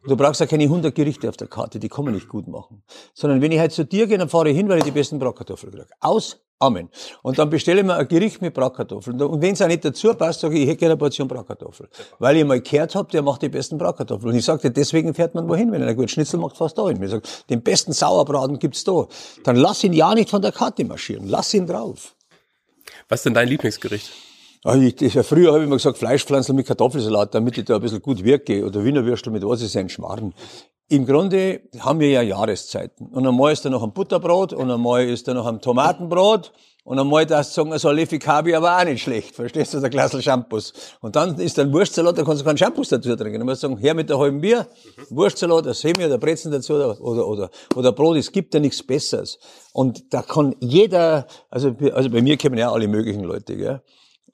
Und du brauchst ja keine 100 Gerichte auf der Karte, die kann man nicht gut machen. Sondern wenn ich halt zu dir gehe, dann fahre ich hin, weil ich die besten Bratkartoffeln kriege. Aus Amen. Und dann bestelle ich mir ein Gericht mit Bratkartoffeln. Und wenn es auch nicht dazu passt, sage ich, ich hätte gerne eine Portion Bratkartoffeln. Weil ich mal gehört habe, der macht die besten Bratkartoffeln. Und ich sagte, deswegen fährt man wohin, wenn er einen guten Schnitzel macht, fast dahin. Ich sage, den besten Sauerbraten gibt's da. Dann lass ihn ja nicht von der Karte marschieren. Lass ihn drauf. Was ist denn dein Lieblingsgericht? Ah, ich, das, früher habe ich immer gesagt, Fleischpflanzen mit Kartoffelsalat, damit ich da ein bisschen gut wirke. Oder Wiener Würstel mit was ist ein Schmarrn. Im Grunde haben wir ja Jahreszeiten. Und einmal ist da noch ein Butterbrot und einmal ist da noch ein Tomatenbrot. Und einmal darfst du sagen, so ein Löffel Kabi aber auch nicht schlecht. Verstehst du, der Glasl Shampoos. Und dann ist ein Wurstsalat, da kannst du keinen Shampoos dazu trinken. Dann musst du sagen, her mit der halben Bier, Wurstsalat, ein Semi oder Brezen dazu oder, oder, oder, oder Brot. Es gibt ja nichts Besseres. Und da kann jeder, also, also bei mir kommen ja alle möglichen Leute, gell.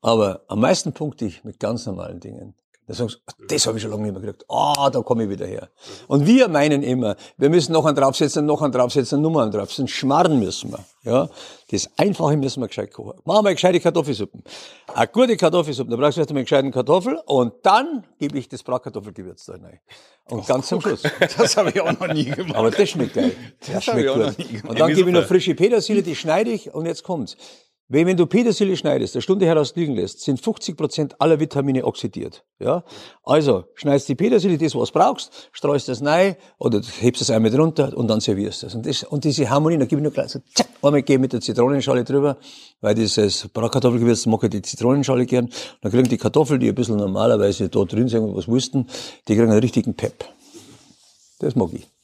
Aber am meisten punkte ich mit ganz normalen Dingen. Da sagst du, das habe ich schon lange nicht mehr gekriegt. Ah, da komme ich wieder her. Und wir meinen immer, wir müssen noch einen draufsetzen, noch einen draufsetzen, Nummern draufsetzen. Schmarren müssen wir. Ja, das Einfache müssen wir gescheit kochen. Machen wir gescheite Kartoffelsuppe. Eine gute Kartoffelsuppe, da brauchst du erst einmal einen gescheiten Kartoffel und dann gebe ich das Bratkartoffelgewürz da rein. Und Och, ganz zum Schluss. Das habe ich auch noch nie gemacht. Aber das schmeckt geil. Das, das schmeckt gut. Und dann gebe ich noch frische Petersilie, die schneide ich und jetzt kommt's. Wenn, du Petersilie schneidest, eine Stunde heraus liegen lässt, sind 50 Prozent aller Vitamine oxidiert. Ja? Also, schneidest die Petersilie, das was brauchst, streust das rein oder hebst es einmal drunter und dann servierst du. Und, das, und diese Harmonie, da gebe ich nur gleich so, zack, einmal gebe mit der Zitronenschale drüber, weil dieses Bratkartoffelgewürz mag ich die Zitronenschale gern. Dann kriegen die Kartoffeln, die ein bisschen normalerweise da drin sind, was wussten, die kriegen einen richtigen Pep. Das mag ich.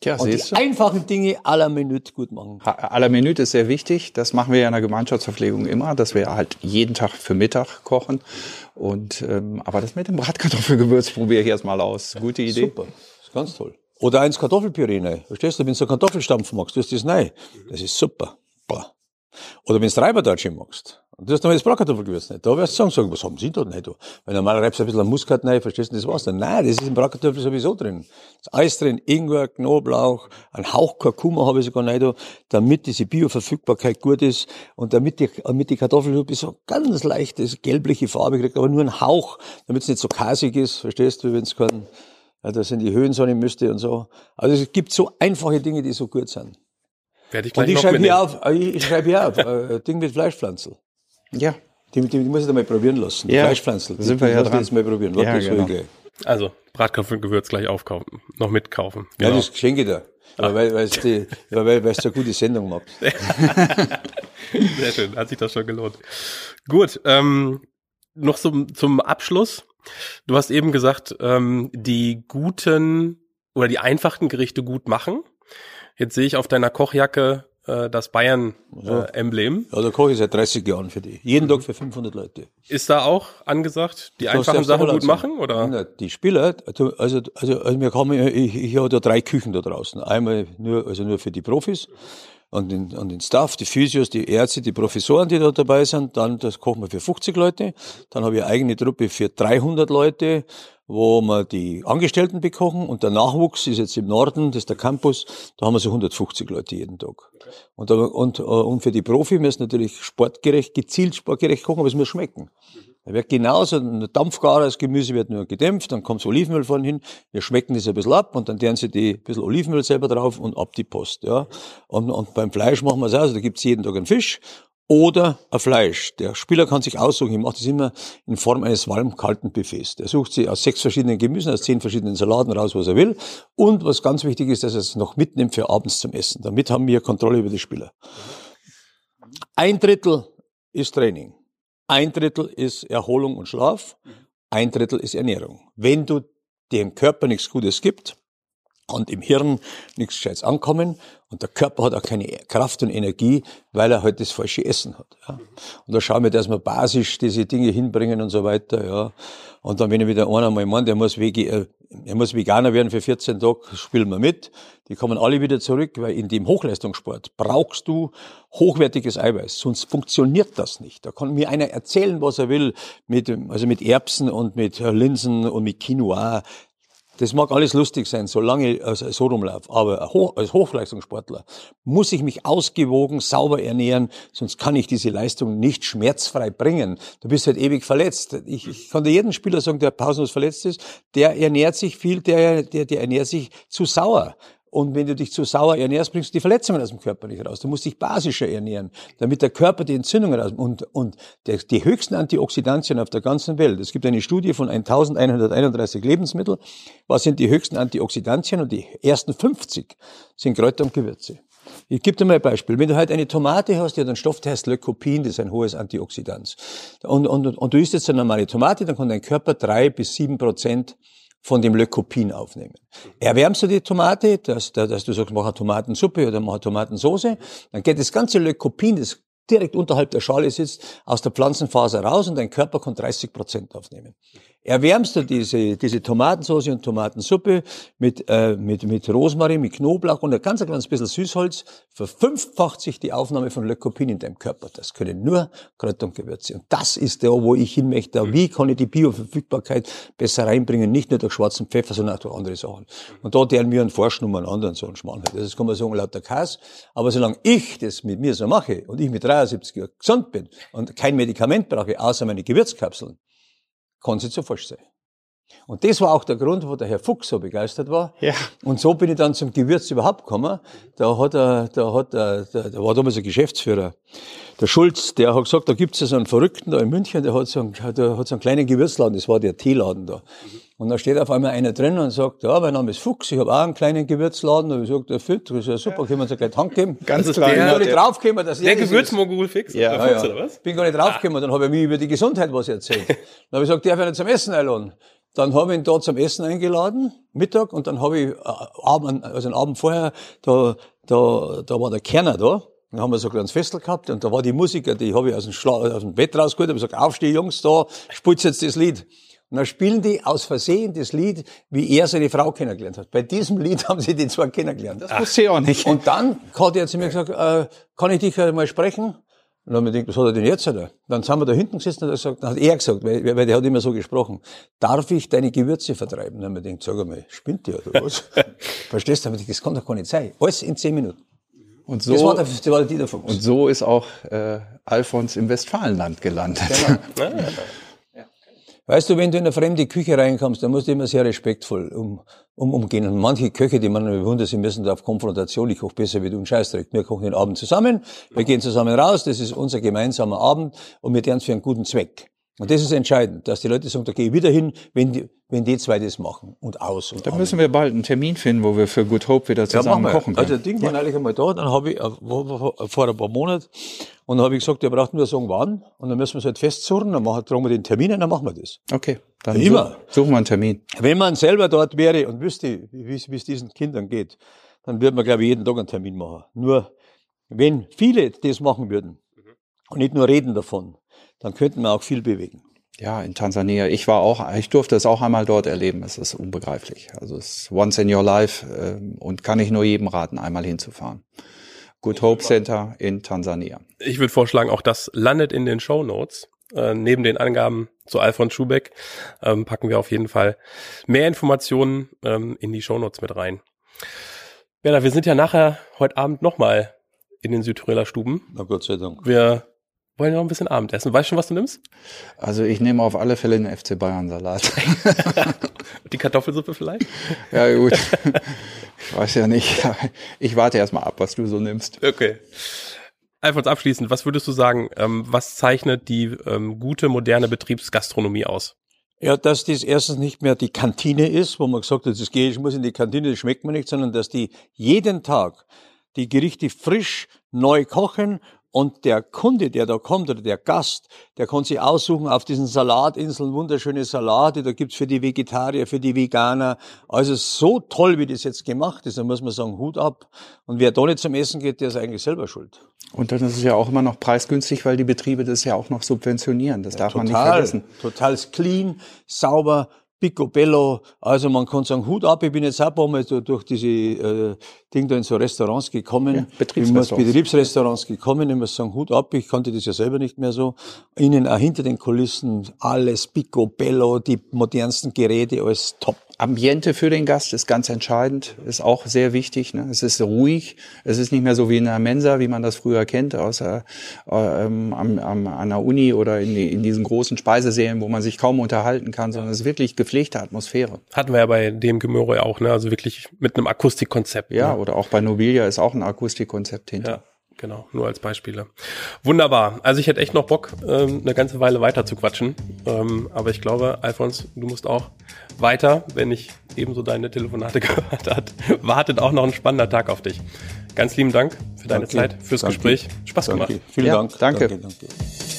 Tja, Und die einfachen Dinge à la Minute gut machen. À la Minute ist sehr wichtig. Das machen wir ja in der Gemeinschaftsverpflegung immer, dass wir halt jeden Tag für Mittag kochen. Und ähm, aber das mit dem Bratkartoffelgewürz probiere ich erst mal aus. Gute Idee. Super, das ist ganz toll. Oder eins Kartoffelpüree rein. Verstehst du, wenn du so Kartoffelstampf magst, tust du das rein. Das ist super. Oder wenn du Reiberdatsche magst, und du hast nochmal das Bratkartoffelgewürz nicht. Da wirst du sagen, sagen, was haben sie da nicht? da? Weil normal reibst du ein bisschen Muskat rein, verstehst du, das war's dann. Nein, das ist im Bratkartoffel sowieso drin. Das ist alles drin, Ingwer, Knoblauch, ein Hauch Kurkuma habe ich sogar nicht da, damit diese Bioverfügbarkeit gut ist und damit die, damit die Kartoffel so ganz leichtes, gelbliche Farbe kriegt, aber nur ein Hauch, damit es nicht so kasig ist, verstehst du, wenn es kein, ja, da sind die Höhen nicht müsste und so. Also es gibt so einfache Dinge, die so gut sind. Werde ich Und gleich ich noch schreibe hier auf, äh, ich schreibe hier auf, äh, Ding mit Fleischpflanzel. Ja. Die, die, die muss ich da mal probieren lassen. Ja, Fleischpflanzel. sind wir ja ich dran. jetzt mal probieren. Ja, das genau. will ich gleich. Also, Bratkartoffelgewürz gleich aufkaufen, noch mitkaufen. Ja, Genau. das schenke ich dir. Aber weil, weil, die, ja, weil, weil du eine gute Sendung machst. Sehr schön, hat sich das schon gelohnt. Gut, ähm, noch zum, zum Abschluss. Du hast eben gesagt, ähm, die guten oder die einfachen Gerichte gut machen. Jetzt sehe ich auf deiner Kochjacke äh, das Bayern-Emblem. Ja, da koche ich seit 30 Jahren für die. Jeden Tag für 500 Leute. Ist da auch angesagt, die Das einfachen Sachen gut machen? Oder? Na, die Spieler, also, also, also wir haben, ich, ich habe da drei Küchen da draußen. Einmal nur, also nur für die Profis und den, und den Staff, die Physios, die Ärzte, die Professoren, die da dabei sind. Dann das kochen wir für 50 Leute. Dann habe ich eine eigene Truppe für 300 Leute, wo wir die Angestellten bekochen. Und der Nachwuchs ist jetzt im Norden, das ist der Campus, da haben wir so 150 Leute jeden Tag. Und, da- und, äh, und für die Profi müssen natürlich sportgerecht, gezielt sportgerecht kochen, aber es muss schmecken. Da wird genauso, ein Dampfgarer, das Gemüse wird nur gedämpft, dann kommt Olivenöl vorne hin, wir schmecken das ein bisschen ab und dann tun sie die ein bisschen Olivenöl selber drauf und ab die Post, ja. Und, und beim Fleisch machen wir es auch, also da gibt's jeden Tag einen Fisch oder ein Fleisch. Der Spieler kann sich aussuchen, ich mache das immer in Form eines warm kalten Buffets. Der sucht sich aus sechs verschiedenen Gemüsen, aus zehn verschiedenen Salaten raus, was er will. Und was ganz wichtig ist, dass er es noch mitnimmt für abends zum Essen. Damit haben wir Kontrolle über die Spieler. Ein Drittel ist Training. Ein Drittel ist Erholung und Schlaf. Ein Drittel ist Ernährung. Wenn du dem Körper nichts Gutes gibt und im Hirn nichts Gescheites ankommen und der Körper hat auch keine Kraft und Energie, weil er halt das falsche Essen hat. Ja. Und da schauen wir, dass wir basisch diese Dinge hinbringen und so weiter. Ja. Und dann, wenn ich wieder einer mal meint, der muss, Vege, äh, er muss Veganer werden für 14 Tage, spielen wir mit. Die kommen alle wieder zurück, weil in dem Hochleistungssport brauchst du hochwertiges Eiweiß, sonst funktioniert das nicht. Da kann mir einer erzählen, was er will, mit, also mit Erbsen und mit Linsen und mit Quinoa. Das mag alles lustig sein, solange ich also so rumlaufe. Aber als Hochleistungssportler muss ich mich ausgewogen, sauber ernähren, sonst kann ich diese Leistung nicht schmerzfrei bringen. Du bist halt ewig verletzt. Ich, ich kann dir jeden Spieler sagen, der pausenlos verletzt ist, der ernährt sich viel, der, der, der ernährt sich zu sauer. Und wenn du dich zu sauer ernährst, bringst du die Verletzungen aus dem Körper nicht raus. Du musst dich basischer ernähren, damit der Körper die Entzündungen raus. Und, und der, die höchsten Antioxidantien auf der ganzen Welt. Es gibt eine Studie von 1131 Lebensmitteln. Was sind die höchsten Antioxidantien? Und die ersten 50 sind Kräuter und Gewürze. Ich gebe dir mal ein Beispiel. Wenn du halt eine Tomate hast, die hat einen Stoff, der heißt Lycopin, das ist ein hohes Antioxidant. Und, und, und du isst jetzt eine normale Tomate, dann kann dein Körper drei bis sieben Prozent von dem Lycopin aufnehmen. Erwärmst du die Tomate, dass, dass du sagst, mach eine Tomatensuppe oder mach eine Tomatensoße, dann geht das ganze Lycopin, das direkt unterhalb der Schale sitzt, aus der Pflanzenfaser raus und dein Körper kann 30 Prozent aufnehmen. Erwärmst du diese, diese Tomatensauce und Tomatensuppe mit, äh, mit, mit Rosmarin, mit Knoblauch und ein ganz kleines bisschen Süßholz, verfünffacht sich die Aufnahme von Lycopin in deinem Körper. Das können nur Kräuter und Gewürze. Und das ist der, wo ich hin möchte. Wie kann ich die Bioverfügbarkeit besser reinbringen? Nicht nur durch schwarzen Pfeffer, sondern auch durch andere Sachen. Und da deren wir einen forschen um einen anderen so einen Schmarrn. Das kann man sagen, lauter Kass. Aber solange ich das mit mir so mache und ich mit 73 Jahren gesund bin und kein Medikament brauche, außer meine Gewürzkapseln, kann es nicht so falsch sein. Und das war auch der Grund, wo der Herr Fuchs so begeistert war. Ja. Und so bin ich dann zum Gewürz überhaupt gekommen. Da hat er, da hat er, da, da war damals ein Geschäftsführer, der Schulz, der hat gesagt, da gibt's ja so einen Verrückten da in München, der hat so einen, der hat so einen kleinen Gewürzladen, das war der Teeladen da. Und da steht auf einmal einer drin und sagt, ja, mein Name ist Fuchs, ich habe auch einen kleinen Gewürzladen. Und ich sage, der Fit, das ist ja super, können wir uns ja gleich die Hand geben. Ganz klein. Ich bin gar nicht draufgekommen, dass Der er das ist. Gewürzmogul fix? Ja, Der Ja, Fuchs, ja. oder was? Bin gar nicht draufgekommen. Dann habe ich mir über die Gesundheit was erzählt. Dann habe ich gesagt, darf ich nicht zum Essen einladen? Dann habe ich ihn da zum Essen eingeladen, Mittag, und dann habe ich äh, also den Abend vorher, da, da, da war der Kerner da. Dann haben wir so ein kleines Festel gehabt und da war die Musiker, die habe ich aus dem, Schla aus dem Bett rausgeholt, habe gesagt, aufsteh Jungs, da, spielt jetzt das Lied. Und dann spielen die aus Versehen das Lied, wie er seine Frau kennengelernt hat. Bei diesem Lied haben sie die zwei kennengelernt. Das wusste ich auch nicht. Und dann hat er zu mir gesagt, äh, kann ich dich mal sprechen? Und dann habe ich gedacht, was hat er denn jetzt? Oder? Dann sind wir da hinten gesessen und hat er gesagt, dann hat er gesagt, weil, weil der hat immer so gesprochen, darf ich deine Gewürze vertreiben? Dann habe ich gedacht, sag einmal, spinnt der oder was? Verstehst du? Dann hab ich gedacht, Das kann doch gar nicht sein. Alles in zehn Minuten. Und so, Das war der, das war der Dieter Fuchs. und so ist auch äh, Alfons im Westfalenland gelandet. Weißt du, wenn du in eine fremde Küche reinkommst, dann musst du immer sehr respektvoll um, um, umgehen. Und manche Köche, die man bewundert, sie müssen da auf Konfrontation, ich koche besser wie du, ein Scheißdreck. Wir kochen den Abend zusammen, wir gehen zusammen raus, das ist unser gemeinsamer Abend und wir tun es für einen guten Zweck. Und das ist entscheidend, dass die Leute sagen, da gehe ich wieder hin, wenn die, wenn die zwei das machen. Und aus. Und Da Amen. müssen wir bald einen Termin finden, wo wir für Good Hope wieder zusammen kochen können. Also, das Ding war eigentlich einmal da, dann habe ich, äh, wo- vor ein paar Monaten, und dann habe ich gesagt, ihr braucht nur sagen, wann, und dann müssen wir es halt festzurren, dann machen, tragen wir den Termin und dann machen wir das. okay, dann Immer. su- suchen wir einen Termin. Wenn man selber dort wäre und wüsste, wie es wie es diesen Kindern geht, dann würde man, glaube ich, jeden Tag einen Termin machen. Nur, wenn viele das machen würden und nicht nur reden davon, dann könnten wir auch viel bewegen. Ja, in Tansania. Ich war auch, ich durfte es auch einmal dort erleben. Es ist unbegreiflich. Also es ist once in your life ähm, und kann ich nur jedem raten, einmal hinzufahren. Good Hope Center in Tansania. Ich würde vorschlagen, auch das landet in den Show Notes. Äh, neben den Angaben zu Alfons Schubeck ähm, packen wir auf jeden Fall mehr Informationen ähm, in die Show Notes mit rein. Werner, wir sind ja nachher heute Abend nochmal in den Südtiroler Stuben. Na Gott sei Dank. Wir wollen noch ein bisschen Abendessen. Weißt du schon, was du nimmst? Also ich nehme auf alle Fälle einen FC Bayern Salat. Die Kartoffelsuppe vielleicht? ja gut. Ich weiß ja nicht. Ich warte erst mal ab, was du so nimmst. Okay. Alfons, abschließend, was würdest du sagen, ähm, was zeichnet die ähm, gute, moderne Betriebsgastronomie aus? Ja, dass das erstens nicht mehr die Kantine ist, wo man gesagt hat, das gehe ich muss in die Kantine, das schmeckt mir nicht, sondern dass die jeden Tag die Gerichte frisch neu kochen und der Kunde, der da kommt oder der Gast, der kann sich aussuchen auf diesen Salatinseln, wunderschöne Salate, da gibt's für die Vegetarier, für die Veganer. Also so toll, wie das jetzt gemacht ist, da muss man sagen, Hut ab. Und wer da nicht zum Essen geht, der ist eigentlich selber schuld. Und dann ist es ja auch immer noch preisgünstig, weil die Betriebe das ja auch noch subventionieren. Das darf man nicht Total, vergessen. total clean, sauber, picobello. Also man kann sagen, Hut ab, ich bin jetzt auch ein paar Mal durch diese äh, Ding da in so Restaurants gekommen. Ja, Betriebsrestaurants. Ich muss Betriebsrestaurants gekommen, ich muss sagen, Hut ab, ich kannte das ja selber nicht mehr so. Innen auch hinter den Kulissen alles picobello, die modernsten Geräte, alles top. Ambiente für den Gast ist ganz entscheidend, ist auch sehr wichtig. Ne? Es ist ruhig, es ist nicht mehr so wie in einer Mensa, wie man das früher kennt, aus der, äh, ähm, am, am, an der Uni oder in, in diesen großen Speisesälen, wo man sich kaum unterhalten kann, sondern es ist wirklich gepflegte Atmosphäre. Hatten wir ja bei dem Gemüse auch, ne? Also wirklich mit einem Akustikkonzept. Ja, Ne? Oder auch bei Nobilia ist auch ein Akustikkonzept hinter. Ja, genau, nur als Beispiele. Wunderbar. Also ich hätte echt noch Bock, ähm, eine ganze Weile weiter zu quatschen. Ähm, aber ich glaube, Alfons, du musst auch weiter, wenn ich ebenso deine Telefonate gehört hat. Wartet auch noch ein spannender Tag auf dich. Ganz lieben Dank für deine Danke. Zeit, fürs Danke. Gespräch. Spaß Danke. gemacht. Vielen Ja, Dank. danke. danke, danke.